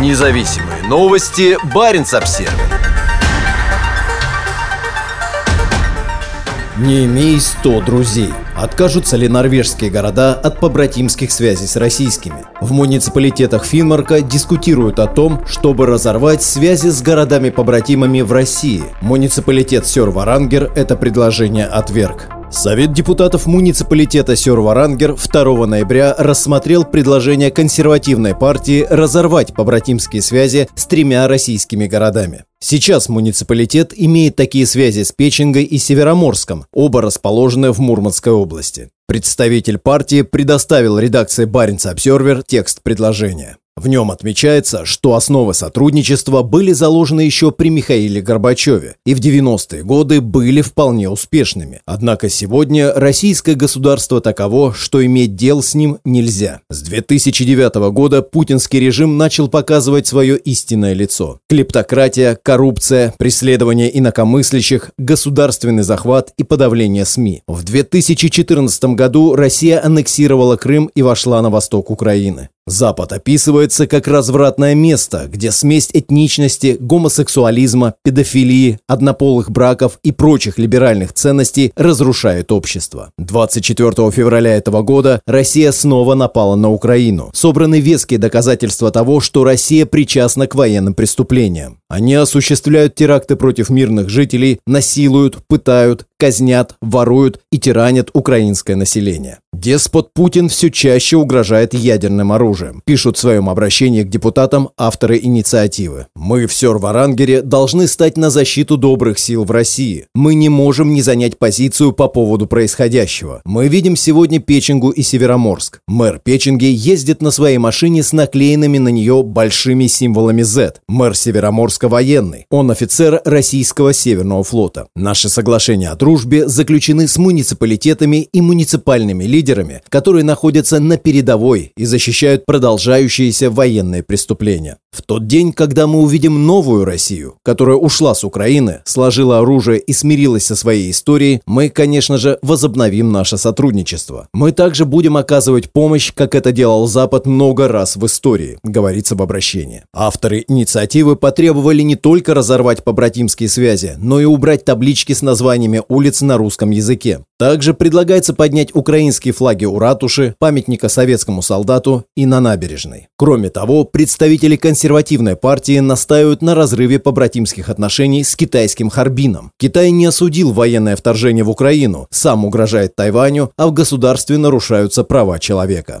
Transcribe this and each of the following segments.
Независимые новости. Barents Observer. Не имей 100 друзей. Откажутся ли норвежские города от побратимских связей с российскими? В муниципалитетах Финмарка дискутируют о том, чтобы разорвать связи с городами-побратимами в России. Муниципалитет Сёр-Варангер это предложение отверг. Совет депутатов муниципалитета Сёр-Варангер 2 ноября рассмотрел предложение консервативной партии разорвать побратимские связи с тремя российскими городами. Сейчас муниципалитет имеет такие связи с Печенгой и Североморском, оба расположены в Мурманской области. Представитель партии предоставил редакции Баренц Обсервер текст предложения. В нем отмечается, что основы сотрудничества были заложены еще при Михаиле Горбачеве и в 90-е годы были вполне успешными. Однако сегодня российское государство таково, что иметь дел с ним нельзя. С 2009 года путинский режим начал показывать свое истинное лицо. Клептократия, коррупция, преследование инакомыслящих, государственный захват и подавление СМИ. В 2014 году Россия аннексировала Крым и вошла на восток Украины. Запад описывается как развратное место, где смесь этничности, гомосексуализма, педофилии, однополых браков и прочих либеральных ценностей разрушает общество. 24 февраля этого года Россия снова напала на Украину. Собраны веские доказательства того, что Россия причастна к военным преступлениям. Они осуществляют теракты против мирных жителей, насилуют, пытают, казнят, воруют и тиранят украинское население. Деспот Путин все чаще угрожает ядерным оружием, пишут в своем обращении к депутатам авторы инициативы. Мы в Сёр-Варангере должны стать на защиту добрых сил в России. Мы не можем не занять позицию по поводу происходящего. Мы видим сегодня Печенгу и Североморск. Мэр Печенги ездит на своей машине с наклеенными на нее большими символами Z. Мэр Североморска военный. Он офицер российского Северного флота. Наши соглашения о дружбе заключены с муниципалитетами и муниципальными лидерами лидерами, которые находятся на передовой и защищают продолжающиеся военные преступления. В тот день, когда мы увидим новую Россию, которая ушла с Украины, сложила оружие и смирилась со своей историей, мы, конечно же, возобновим наше сотрудничество. Мы также будем оказывать помощь, как это делал Запад много раз в истории, говорится в обращении. Авторы инициативы потребовали не только разорвать побратимские связи, но и убрать таблички с названиями улиц на русском языке. Также предлагается поднять украинские флаги у ратуши, памятника советскому солдату и на набережной. Кроме того, представители консервативной партии настаивают на разрыве побратимских отношений с китайским Харбином. Китай не осудил военное вторжение в Украину, сам угрожает Тайваню, а в государстве нарушаются права человека.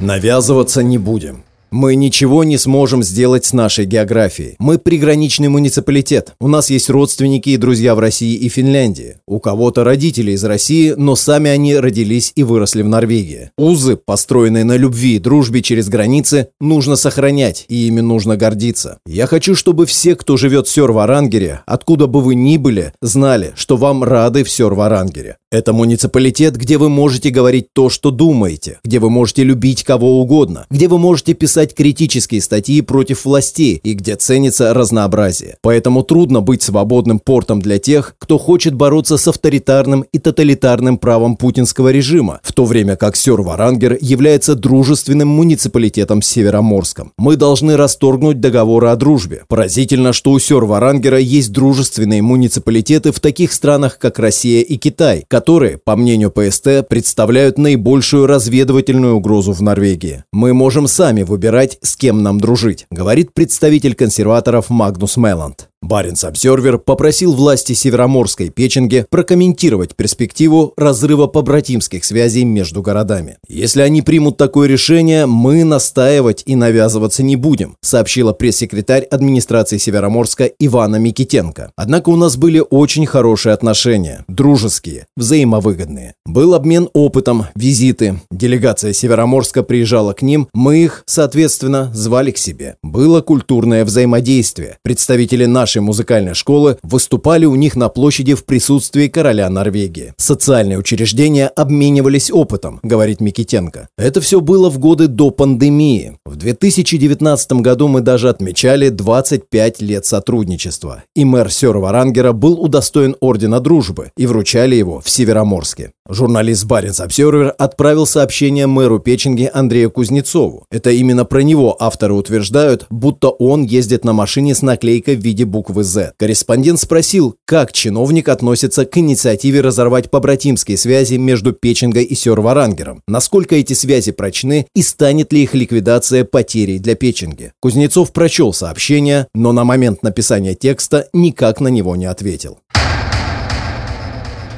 Навязываться не будем. Мы ничего не сможем сделать с нашей географией. Мы приграничный муниципалитет. У нас есть родственники и друзья в России и Финляндии. У кого-то родители из России, но сами они родились и выросли в Норвегии. Узы, построенные на любви и дружбе через границы, нужно сохранять, и ими нужно гордиться. Я хочу, чтобы все, кто живет в Сёр-Варангере, откуда бы вы ни были, знали, что вам рады в Сёр-Варангере. Это муниципалитет, где вы можете говорить то, что думаете, где вы можете любить кого угодно, где вы можете писать критические статьи против властей и где ценится разнообразие. Поэтому трудно быть свободным портом для тех, кто хочет бороться с авторитарным и тоталитарным правом путинского режима, в то время как Сёр-Варангер является дружественным муниципалитетом Североморском. Мы должны расторгнуть договоры о дружбе. Поразительно, что у Сёр-Варангера есть дружественные муниципалитеты в таких странах, как Россия и Китай, которые, по мнению ПСТ, представляют наибольшую разведывательную угрозу в Норвегии. Мы можем сами выбирать, с кем нам дружить, говорит представитель консерваторов Магнус Мелланд. Баренц Обсервер попросил власти Североморской Печенги прокомментировать перспективу разрыва побратимских связей между городами. «Если они примут такое решение, мы настаивать и навязываться не будем», сообщила пресс-секретарь администрации Североморска Ивана Микитенко. Однако у нас были очень хорошие отношения, дружеские, взаимовыгодные. Был обмен опытом, визиты. Делегация Североморска приезжала к ним, мы их, соответственно, звали к себе. Было культурное взаимодействие. Представители нашей нашей музыкальной школы выступали у них на площади в присутствии короля Норвегии. Социальные учреждения обменивались опытом, говорит Микитенко. Это все было в годы до пандемии. В 2019 году мы даже отмечали 25 лет сотрудничества. И мэр Сёрва-Рангера был удостоен Ордена Дружбы и вручали его в Североморске. Журналист Баренц Обсервер отправил сообщение мэру Печенги Андрею Кузнецову. Это именно про него авторы утверждают, будто он ездит на машине с наклейкой в виде буквы «З». Корреспондент спросил, как чиновник относится к инициативе разорвать побратимские связи между Печенгой и Сёрварангером, насколько эти связи прочны и станет ли их ликвидация потерей для Печенги. Кузнецов прочел сообщение, но на момент написания текста никак на него не ответил.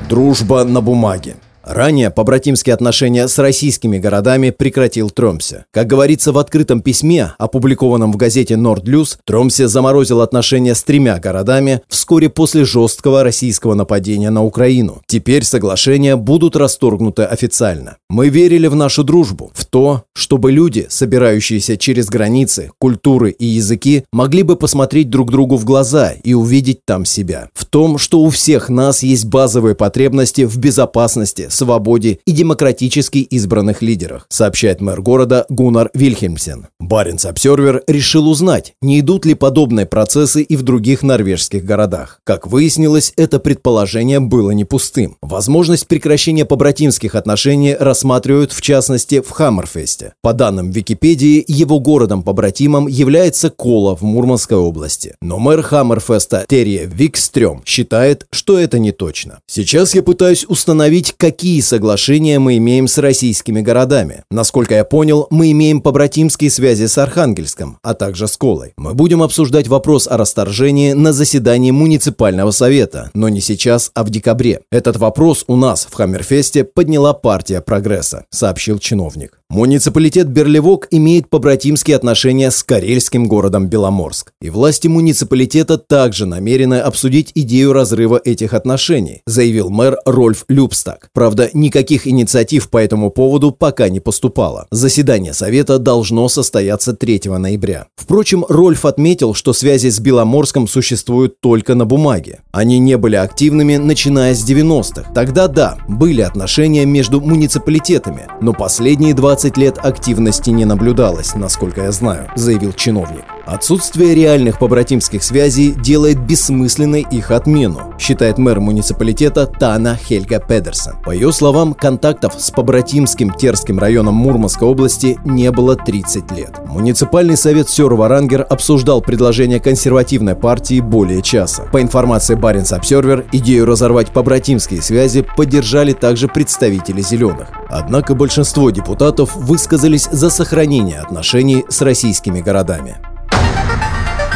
Дружба на бумаге. Ранее побратимские отношения с российскими городами прекратил Тромсе. Как говорится в открытом письме, опубликованном в газете «Нордлюс», Тромсе заморозил отношения с тремя городами вскоре после жесткого российского нападения на Украину. Теперь соглашения будут расторгнуты официально. Мы верили в нашу дружбу, в то, чтобы люди, собирающиеся через границы, культуры и языки, могли бы посмотреть друг другу в глаза и увидеть там себя. В том, что у всех нас есть базовые потребности в безопасности, свободе и демократически избранных лидерах, сообщает мэр города Гунар Вильхельмсен. Баренц Обсервер решил узнать, не идут ли подобные процессы и в других норвежских городах. Как выяснилось, это предположение было не пустым. Возможность прекращения побратимских отношений рассматривают в частности в Хаммерфесте. По данным Википедии, его городом-побратимом является Кола в Мурманской области. Но мэр Хаммерфеста Терье Викстрем считает, что это не точно. Сейчас я пытаюсь установить, какие какие соглашения мы имеем с российскими городами. Насколько я понял, мы имеем побратимские связи с Архангельском, а также с Колой. Мы будем обсуждать вопрос о расторжении на заседании муниципального совета, но не сейчас, а в декабре. Этот вопрос у нас в Хаммерфесте подняла партия прогресса, сообщил чиновник. Муниципалитет Берлевок имеет побратимские отношения с карельским городом Беломорск. И власти муниципалитета также намерены обсудить идею разрыва этих отношений, заявил мэр Рольф Любстак. Правда, никаких инициатив по этому поводу пока не поступало. Заседание Совета должно состояться 3 ноября. Впрочем, Рольф отметил, что связи с Беломорском существуют только на бумаге. Они не были активными, начиная с 90-х. Тогда да, были отношения между муниципалитетами, но последние 20 20 лет активности не наблюдалось, насколько я знаю, заявил чиновник. Отсутствие реальных побратимских связей делает бессмысленной их отмену, считает мэр муниципалитета Тана Хельга Педерсон. По ее словам, контактов с побратимским Терским районом Мурманской области не было 30 лет. Муниципальный совет Сёр-Варангер обсуждал предложение консервативной партии более часа. По информации Баренц Обсервер, идею разорвать побратимские связи поддержали также представители «Зеленых». Однако большинство депутатов высказались за сохранение отношений с российскими городами.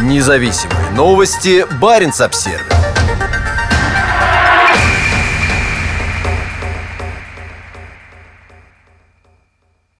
Независимые новости. Барин обсервис